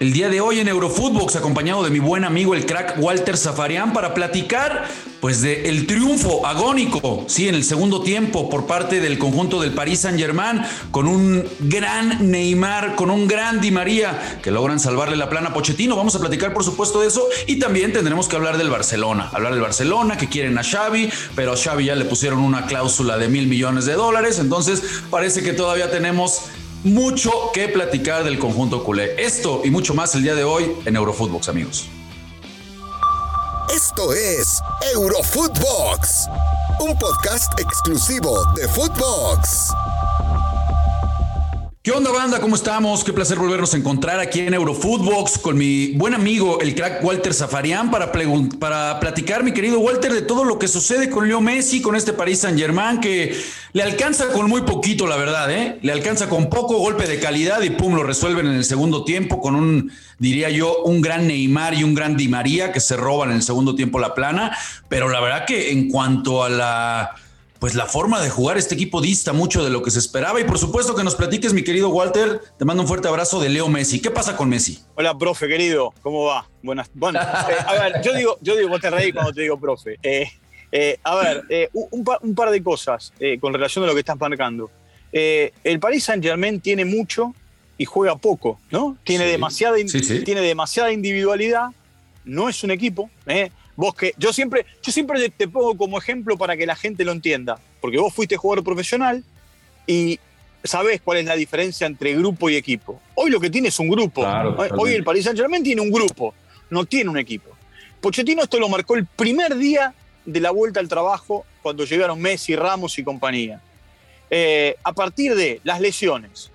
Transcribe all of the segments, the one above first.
el día de hoy en Eurofootbox, acompañado de mi buen amigo el crack Walter Zafarian, para platicar pues de el triunfo agónico, sí, en el segundo tiempo por parte del conjunto del Paris Saint-Germain, con un gran Neymar, con un gran Di María, que logran salvarle la plana a Pochettino. Vamos a platicar, por supuesto, de eso. Y también tendremos que hablar del Barcelona. Hablar del Barcelona, que quieren a Xavi, pero a Xavi ya le pusieron una cláusula de mil millones de dólares. Entonces, parece que todavía tenemos mucho que platicar del conjunto culé. Esto y mucho más el día de hoy en Eurofootbox, amigos. Esto es Eurofootbox, un podcast exclusivo de Footbox. ¿Qué onda, banda? ¿Cómo estamos? Qué placer volvernos a encontrar aquí en Eurofootbox con mi buen amigo, el crack Walter Zafarian, para, para platicar, mi querido Walter, de todo lo que sucede con Leo Messi, con este Paris Saint-Germain, que le alcanza con muy poquito, la verdad, ¿eh? Le alcanza con poco golpe de calidad y pum, lo resuelven en el segundo tiempo con un, diría yo, un gran Neymar y un gran Di María que se roban en el segundo tiempo la plana. Pero la verdad que en cuanto a la pues la forma de jugar este equipo dista mucho de lo que se esperaba. Y por supuesto que nos platiques, mi querido Walter. Te mando un fuerte abrazo de Leo Messi. ¿Qué pasa con Messi? Hola, profe, querido. ¿Cómo va? Buenas. Bueno, eh, a ver, yo digo, yo digo, vos te cuando te digo profe. Eh, eh, a ver, un, par, de cosas con relación a lo que estás marcando. el Paris Saint Germain tiene mucho y juega poco, ¿no? Tiene, demasiada, tiene demasiada individualidad, no es un equipo. Vos que yo siempre, yo siempre te pongo como ejemplo para que la gente lo entienda, porque vos fuiste jugador profesional y sabés cuál es la diferencia entre grupo y equipo. Hoy lo que tiene es un grupo. Hoy el Paris Saint Germain tiene un grupo, no tiene un equipo. Pochettino esto lo marcó el primer día de la vuelta al trabajo cuando llegaron Messi, Ramos y compañía. Eh, a partir de las lesiones,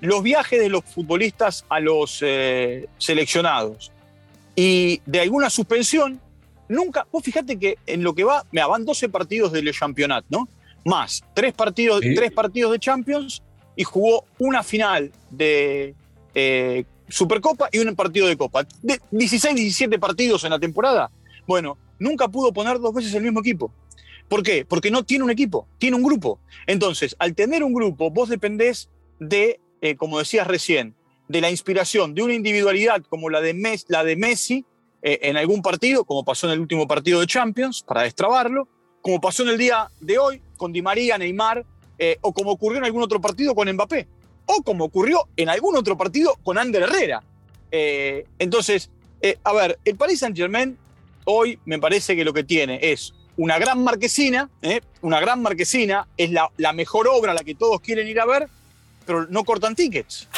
los viajes de los futbolistas a los eh, seleccionados y de alguna suspensión, nunca, vos fíjate que en lo que va, me van 12 partidos del Championnat, ¿no? Más tres partidos, tres partidos de Champions y jugó una final de eh, Supercopa y un partido de Copa. De 16, 17 partidos en la temporada. Bueno, nunca pudo poner dos veces el mismo equipo. ¿Por qué? Porque no tiene un equipo, tiene un grupo. Entonces, al tener un grupo, vos dependés de, eh, como decías recién, de la inspiración, de una individualidad como la de, la de Messi, eh, en algún partido, como pasó en el último partido de Champions, para destrabarlo, como pasó en el día de hoy con Di María, Neymar, eh, o como ocurrió en algún otro partido con Mbappé, o como ocurrió en algún otro partido con Ander Herrera. Eh, entonces, a ver, el Paris Saint Germain hoy me parece que lo que tiene es una gran marquesina, una gran marquesina, es la, mejor obra a la que todos quieren ir a ver, pero no cortan tickets.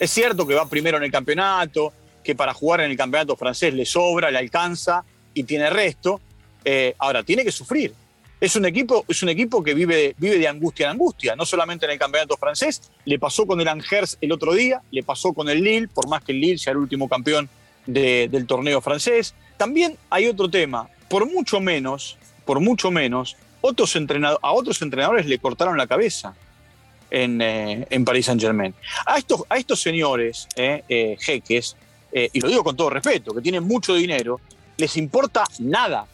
Es cierto que va primero en el campeonato, que para jugar en el campeonato francés le sobra, le alcanza y tiene resto. Eh, ahora, tiene que sufrir. Es un equipo, es un equipo que vive, vive de angustia en angustia, no solamente en el campeonato francés, le pasó con el Angers el otro día, le pasó con el Lille, por más que el Lille sea el último campeón del torneo francés. También hay otro tema, por mucho menos, por mucho menos, otros a otros entrenadores le cortaron la cabeza en, eh, en Paris Saint Germain. A estos, a estos señores, eh, jeques, eh, y lo digo con todo respeto, que tienen mucho dinero, les importa nada,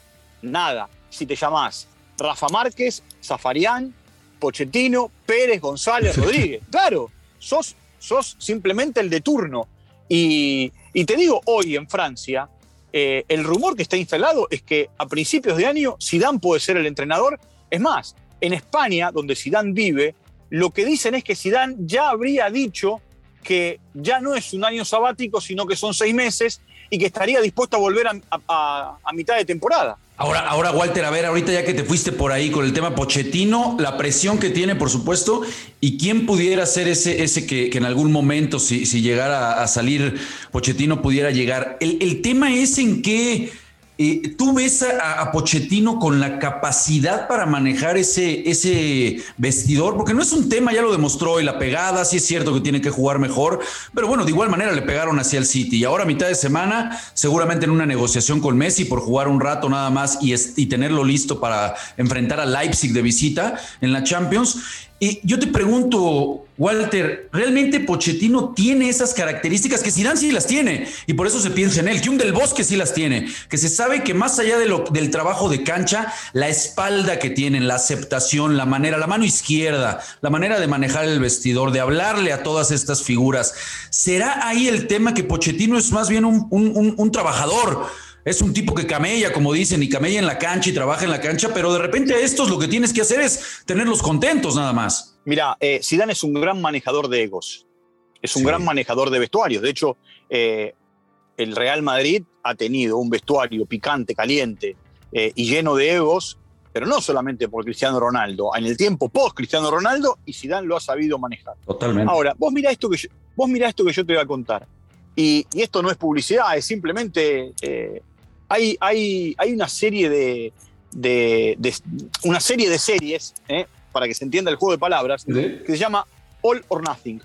nada. Si te llamás Rafa Márquez, Zafarián, Pochettino, Pérez, González, Rodríguez. Claro, sos, sos simplemente el de turno. Y, te digo, hoy en Francia, eh, el rumor que está instalado es que a principios de año Zidane puede ser el entrenador. Es más, en España, donde Zidane vive, lo que dicen es que Zidane ya habría dicho que ya no es un año sabático, sino que son seis meses y que estaría dispuesto a volver a, mitad de temporada. Ahora, ahora, Walter, a ver, ahorita ya que te fuiste por ahí con el tema Pochettino, la presión que tiene, por supuesto, y quién pudiera ser ese, ese que, en algún momento, si, si llegara a salir Pochettino, pudiera llegar. El, el tema es en qué ¿Tú ves a, Pochettino con la capacidad para manejar ese, ese vestidor? Porque no es un tema, ya lo demostró, y la pegada, sí es cierto que tiene que jugar mejor, pero bueno, de igual manera le pegaron hacia el City. Y ahora, a mitad de semana, seguramente en una negociación con Messi por jugar un rato nada más y, y tenerlo listo para enfrentar a Leipzig de visita en la Champions. Y yo te pregunto, Walter, realmente Pochettino tiene esas características que Zidane sí las tiene y por eso se piensa en él, que un del Bosque sí las tiene, que se sabe que más allá del trabajo de cancha, la espalda que tienen, la aceptación, la manera, la mano izquierda, la manera de manejar el vestidor, de hablarle a todas estas figuras, ¿será ahí el tema que Pochettino es más bien un, un trabajador? es un tipo que camella, como dicen, y camella en la cancha y trabaja en la cancha, pero de repente a estos lo que tienes que hacer es tenerlos contentos nada más. Mira, eh, Zidane es un gran manejador de egos, es un gran manejador de vestuarios. De hecho, eh, el Real Madrid ha tenido un vestuario picante, caliente eh, y lleno de egos, pero no solamente por Cristiano Ronaldo, en el tiempo post Cristiano Ronaldo, y Zidane lo ha sabido manejar. Totalmente. Ahora, vos mirá esto que yo, vos mirá esto que yo te voy a contar. Y, esto no es publicidad, es simplemente hay, hay, hay una serie de, una serie de series, ¿eh? Para que se entienda el juego de palabras, que se llama All or Nothing.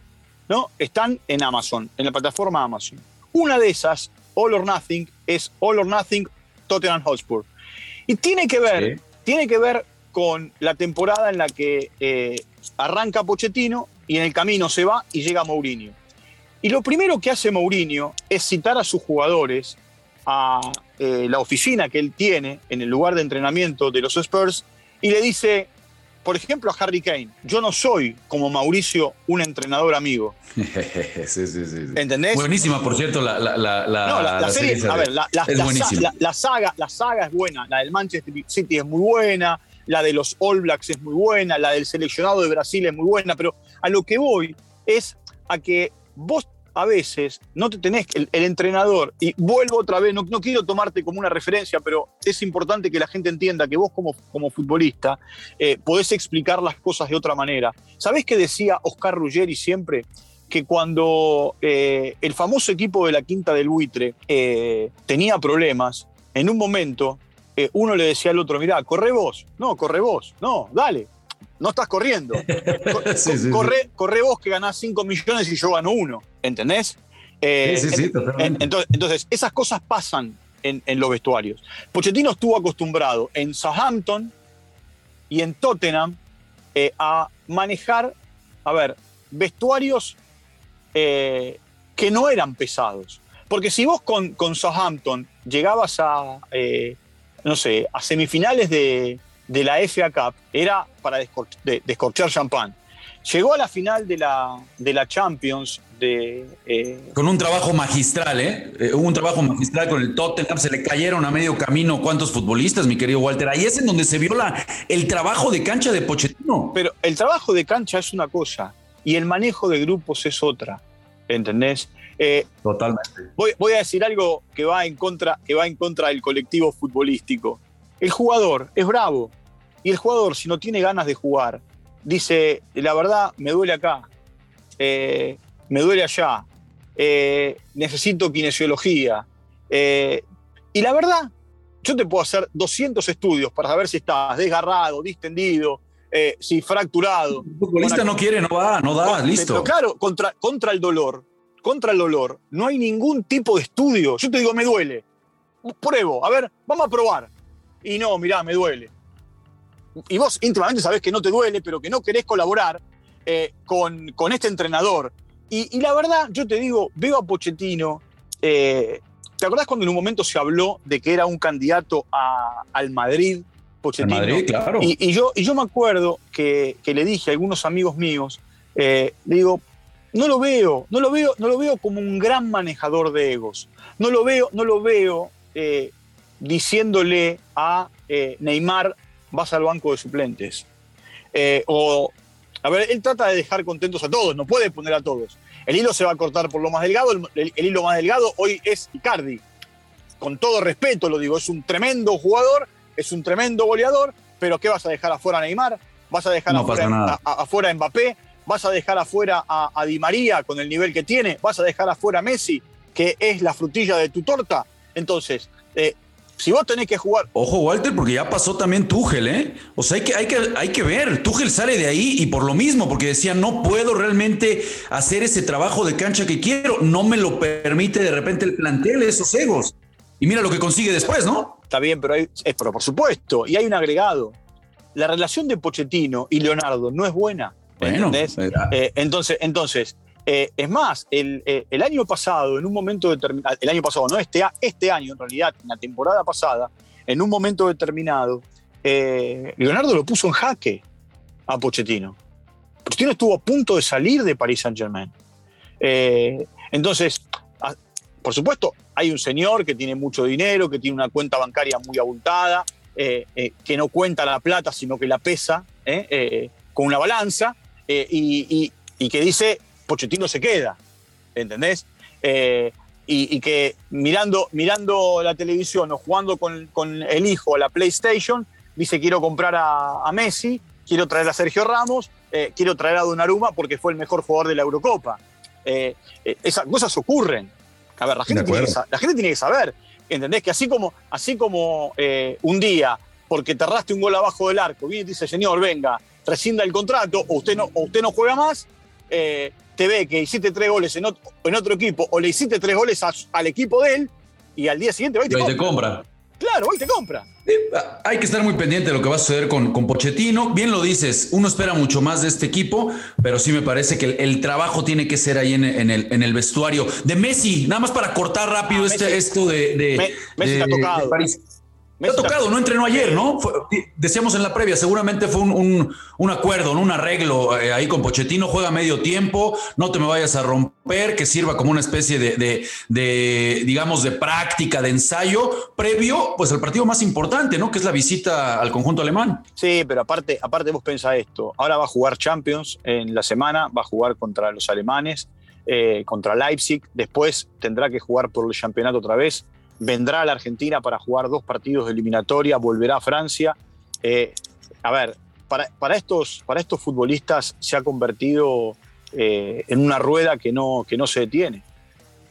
¿no? Están en Amazon, en la plataforma Amazon. Una de esas, All or Nothing, es All or Nothing Tottenham Hotspur. Y tiene que ver, tiene que ver con la temporada en la que eh, arranca Pochettino y en el camino se va y llega Mourinho. Y lo primero que hace Mourinho es citar a sus jugadores a eh, la oficina que él tiene en el lugar de entrenamiento de los Spurs y le dice, por ejemplo, a Harry Kane, yo no soy como Mauricio un entrenador amigo. sí, sí, sí, ¿Entendés? Buenísima, por cierto, la, la, la, serie. a ver, la, saga, la saga es buena. La del Manchester City es muy buena. La de los All Blacks es muy buena. La del seleccionado de Brasil es muy buena. Pero a lo que voy es a que vos a veces no te tenés el, entrenador, y vuelvo otra vez, no, no, quiero tomarte como una referencia, pero es importante que la gente entienda que vos como, como futbolista eh, podés explicar las cosas de otra manera. ¿Sabés qué decía Oscar Ruggeri siempre? Que cuando eh, el famoso equipo de la Quinta del Buitre eh, tenía problemas, en un momento uno le decía al otro, mirá, corre vos, no, corre vos, no, dale, no estás corriendo. corre, corre, vos que ganás 5 millones y yo gano uno. ¿Entendés? Eh, sí, sí, totalmente. Entonces, esas cosas pasan en, los vestuarios. Pochettino estuvo acostumbrado en Southampton y en Tottenham eh, a manejar, a ver, vestuarios eh, que no eran pesados. Porque si vos con, con Southampton llegabas a, no sé, a semifinales de, de la FA Cup era para descorchar champán. Llegó a la final de la, de la Champions. De, eh, con un trabajo magistral, ¿eh? ¿eh? Hubo un trabajo magistral con el Tottenham, se le cayeron a medio camino cuántos futbolistas, mi querido Walter. Ahí es en donde se viola el trabajo de cancha de Pochettino. Pero el trabajo de cancha es una cosa y el manejo de grupos es otra, ¿entendés? Eh, Totalmente. Voy, voy, a decir algo que va en contra, que va en contra del colectivo futbolístico. El jugador es bravo, y el jugador, si no tiene ganas de jugar, dice, la verdad, me duele acá, eh, me duele allá, eh, necesito kinesiología. Eh, y la verdad, yo te puedo hacer 200 estudios para saber si estás desgarrado, distendido, si fracturado. El futbolista no quiere, no va, no da, listo. Pero claro, contra, contra el dolor, contra el dolor, no hay ningún tipo de estudio. Yo te digo, me duele. Pruebo, a ver, vamos a probar. Y no, mirá, me duele y vos íntimamente sabés que no te duele, pero que no querés colaborar eh, con, con, este entrenador. Y, la verdad, yo te digo, veo a Pochettino. Eh, ¿Te acordás cuando en un momento se habló de que era un candidato al Madrid? Pochettino. Madrid, claro. Y, yo, y yo me acuerdo que, le dije a algunos amigos míos, eh, digo, no lo veo, no lo veo, no lo veo como un gran manejador de egos. No lo veo, no lo veo diciéndole a Neymar vas al banco de suplentes. Eh, o, a ver, él trata de dejar contentos a todos, no puede poner a todos. El hilo se va a cortar por lo más delgado, el, hilo más delgado hoy es Icardi. Con todo respeto lo digo, es un tremendo jugador, es un tremendo goleador, pero ¿qué vas a dejar afuera a Neymar? ¿Vas a dejar afuera, a, Mbappé? ¿Vas a dejar afuera a, Di María con el nivel que tiene? ¿Vas a dejar afuera a Messi, que es la frutilla de tu torta? Entonces, eh, si vos tenés que jugar. Ojo, Walter, porque ya pasó también Tuchel, ¿eh? O sea, hay que, hay que, hay que ver. Tuchel sale de ahí y por lo mismo, porque decía, no puedo realmente hacer ese trabajo de cancha que quiero. No me lo permite de repente el plantel, esos egos. Y mira lo que consigue después, ¿no? Está bien, pero, hay, pero por supuesto. Y hay un agregado. La relación de Pochettino y Leonardo no es buena. Bueno, entonces, entonces es más, el, año pasado, en un momento determinado, el año pasado, no este, este año en realidad, en la temporada pasada, en un momento determinado, Leonardo lo puso en jaque a Pochettino. Pochettino estuvo a punto de salir de Paris Saint Germain. entonces, por supuesto, hay un señor que tiene mucho dinero, que tiene una cuenta bancaria muy abultada, eh, eh, que no cuenta la plata, sino que la pesa eh, con una balanza, y, que dice, Pochettino se queda, ¿entendés? Y, que mirando, mirando la televisión o jugando con, el hijo a la PlayStation, dice, quiero comprar a, a Messi, quiero traer a Sergio Ramos, quiero traer a Donnarumma porque fue el mejor jugador de la Eurocopa. esas cosas ocurren. A ver, la gente, tiene que, la gente tiene que saber, ¿entendés? Que así como, así como eh, un día, porque te arraste un gol abajo del arco, viene y dice, señor, venga, rescinda el contrato, o usted no, usted no juega más, eh, te ve que hiciste tres goles en otro, equipo, o le hiciste tres goles al equipo de él, y al día siguiente va y te, compra. Claro, hoy te compra. hay que estar muy pendiente de lo que va a suceder con, con, Pochettino. Bien lo dices, uno espera mucho más de este equipo, pero sí me parece que el, trabajo tiene que ser ahí en, el, en, el, vestuario. De Messi, nada más para cortar rápido ah, este, esto de, Messi ha tocado. Me ha tocado, no entrenó ayer, ¿no? decíamos en la previa, seguramente fue un, acuerdo, un arreglo eh, ahí con Pochettino, juega medio tiempo, no te me vayas a romper, que sirva como una especie de, digamos, de práctica, de ensayo previo, pues el partido más importante, ¿no? Que es la visita al conjunto alemán. Sí, pero aparte, aparte vos pensás esto, ahora va a jugar Champions en la semana, va a jugar contra los alemanes, eh, contra Leipzig, después tendrá que jugar por el campeonato otra vez vendrá a la Argentina para jugar dos partidos de eliminatoria, volverá a Francia. Eh, a ver, para, estos, para estos futbolistas se ha convertido eh, en una rueda que no, que no se detiene.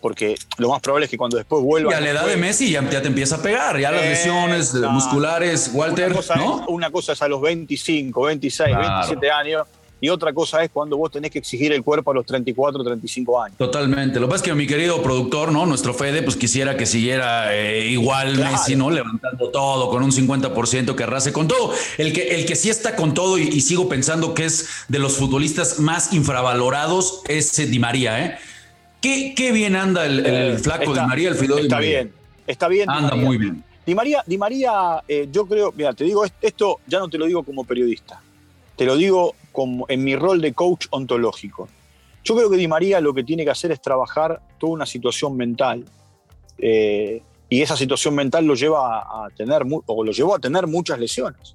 Porque lo más probable es que cuando después vuelva. Y a la edad de Messi ya, te empieza a pegar, ya las lesiones musculares, Walter. Una cosa, ¿no? es, una cosa es a los 25, 26, 27 años y otra cosa es cuando vos tenés que exigir el cuerpo a los 34, 35 años. Totalmente. Lo que pasa es que mi querido productor, ¿no? Nuestro Fede, pues quisiera que siguiera eh, igual Messi, ¿no? Levantando todo con un 50% que arrase con todo. El que, el que sí está con todo y, sigo pensando que es de los futbolistas más infravalorados es eh, Di María, ¿eh? ¿Qué, qué bien anda el, eh, flaco Di María, el Fidel Está bien, está bien. Anda muy bien. Di María, Di María yo creo, mira, te digo, esto ya no te lo digo como periodista, te lo digo en mi rol de coach ontológico. Yo creo que Di María lo que tiene que hacer es trabajar toda una situación mental. Eh, y esa situación mental lo lleva a tener, o lo llevó a tener muchas lesiones.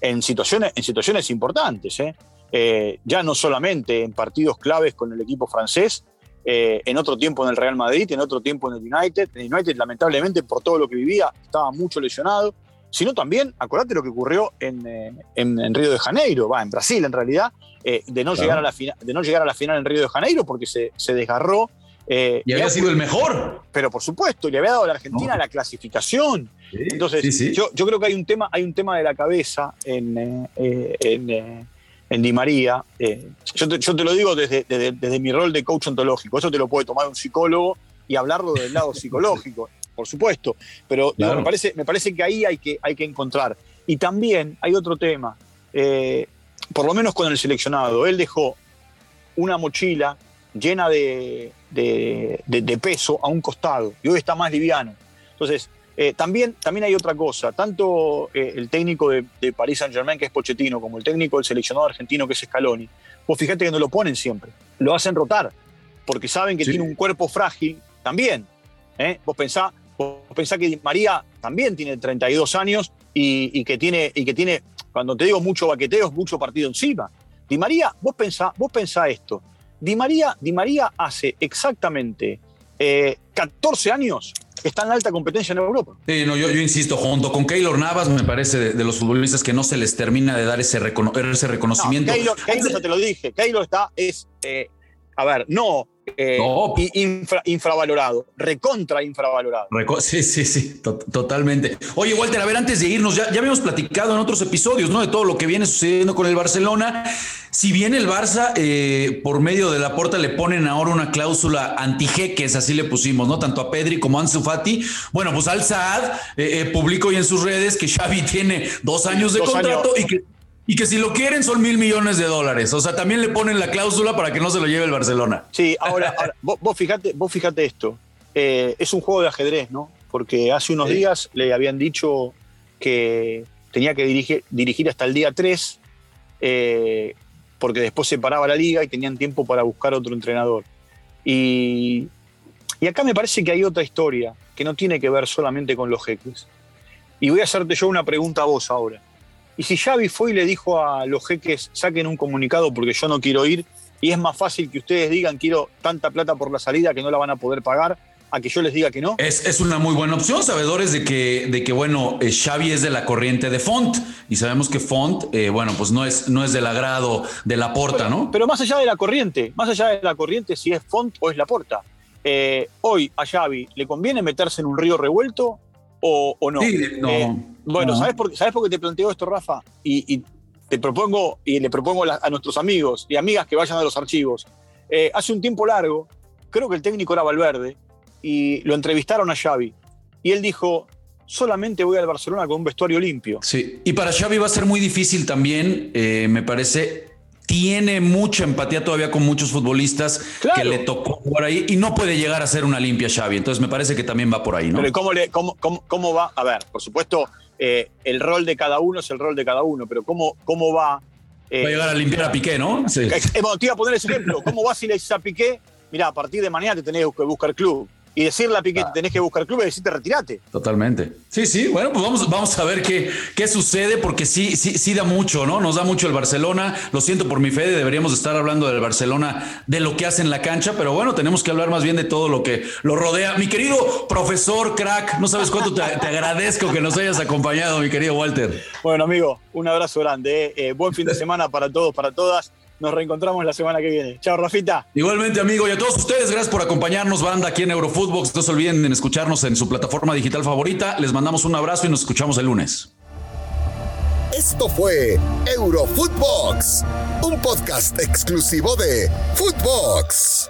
En situaciones, en situaciones importantes. ¿eh? Eh, ya no solamente en partidos claves con el equipo francés, en otro tiempo en el Real Madrid, en otro tiempo en el United. El United, lamentablemente, por todo lo que vivía, estaba mucho lesionado sino también, acordate lo que ocurrió en, eh, Río de Janeiro, va, en Brasil en realidad, eh, de, no llegar a la de no llegar a la final en Río de Janeiro porque se, desgarró. Eh, y había sido el mejor. Pero por supuesto, le había dado a la Argentina la clasificación. Entonces, Yo, creo que hay un tema, hay un tema de la cabeza en, en, Di María. Yo te, lo digo desde, desde mi rol de coach ontológico. Eso te lo puede tomar un psicólogo y hablarlo del lado psicológico por supuesto, pero me, parece, me parece que ahí hay que, hay que encontrar. Y también hay otro tema, eh, por lo menos con el seleccionado, él dejó una mochila llena de, peso a un costado y hoy está más liviano. Entonces, eh, también, también hay otra cosa, tanto eh, el técnico de, de, Paris Saint Germain, que es Pochettino, como el técnico del seleccionado argentino, que es Scaloni, vos fíjate que no lo ponen siempre, lo hacen rotar, porque saben que tiene un cuerpo frágil también. Vos pensás, pensá que María también tiene 32 años y, que tiene, y que tiene, cuando te digo mucho baqueteo, es mucho partido encima. Di María, vos pensá, vos pensá esto. Di María, Di María hace exactamente 14 eh, años que está en alta competencia en Europa. Sí, no, yo, insisto, junto con Keylor Navas, me parece de, los futbolistas que no se les termina de dar ese, ese reconocimiento. Keylor, ya te lo dije, Keylor está, es, eh, a ver, no eh, infravalorado, recontra infravalorado. sí, sí, sí, totalmente. Oye, Walter, a ver, antes de irnos, ya, ya habíamos platicado en otros episodios, ¿no? De todo lo que viene sucediendo con el Barcelona. Si bien el Barça, eh, por medio de la puerta, le ponen ahora una cláusula antijeques, así le pusimos, ¿no? Tanto a Pedri como a Ansu Fati. Bueno, pues Al Saad eh, publicó hoy en sus redes que Xavi tiene dos años de contrato y que Y que si lo quieren son mil millones de dólares. O sea, también le ponen la cláusula para que no se lo lleve el Barcelona. Sí, ahora, vos, fíjate, vos fíjate esto. Eh, es un juego de ajedrez, ¿no? Porque hace unos días le habían dicho que tenía que dirigir, dirigir hasta el día 3, eh, porque después se paraba la liga y tenían tiempo para buscar otro entrenador. Y, y acá me parece que hay otra historia que no tiene que ver solamente con los jeques. Y voy a hacerte yo una pregunta a vos ahora. Y si Xavi fue y le dijo a los jeques, saquen un comunicado porque yo no quiero ir, y es más fácil que ustedes digan quiero tanta plata por la salida que no la van a poder pagar, a que yo les diga que no. Es, una muy buena opción, sabedores de que, de que bueno, eh, Xavi es de la corriente de Font y sabemos que Font, eh, bueno, pues no es, no es del agrado de la porta, ¿no? Pero más allá de la corriente, más allá de la corriente, si es Font o es la porta. Eh, hoy a Xavi, ¿le conviene meterse en un río revuelto o, no? Sí, no bueno, ¿sabes, por, ¿sabes por qué te planteo esto, Rafa? Y, te propongo, y le propongo a nuestros amigos y amigas que vayan a los archivos. hace un tiempo largo, creo que el técnico era Valverde, y lo entrevistaron a Xavi. Y él dijo, solamente voy al Barcelona con un vestuario limpio. Sí, y para Xavi va a ser muy difícil también, eh, me parece. Tiene mucha empatía todavía con muchos futbolistas que le tocó por ahí y no puede llegar a ser una limpia Xavi. Entonces me parece que también va por ahí, ¿no? Pero ¿cómo, le, cómo, cómo, va? A ver, por supuesto, eh, el rol de cada uno es el rol de cada uno, pero ¿cómo, cómo va? va a llegar a limpiar a Piqué, ¿no? Sí. te iba a poner ese ejemplo. ¿Cómo va si le dices a Piqué? Mira, a partir de mañana te tenés que buscar club y decirle a Piqué tenés que buscar club y decirte retirate. Totalmente. Sí, sí, bueno, pues vamos, vamos a ver qué, qué sucede, porque sí, sí, sí da mucho, ¿no? Nos da mucho el Barcelona. Lo siento por mi fe, deberíamos estar hablando del Barcelona, de lo que hace en la cancha, pero bueno, tenemos que hablar más bien de todo lo que lo rodea. Mi querido profesor, crack, no sabes cuánto te, agradezco que nos hayas acompañado, mi querido Walter. Bueno, amigo, un abrazo grande. ¿eh? Eh, buen fin de semana para todos, para todas. Nos reencontramos la semana que viene. Chao, Rafita. Igualmente, amigo, y a todos ustedes, gracias por acompañarnos, banda, aquí en Eurofootbox. No se olviden de escucharnos en su plataforma digital favorita. Les mandamos un abrazo y nos escuchamos el lunes. Esto fue Eurofootbox, un podcast exclusivo de Footbox.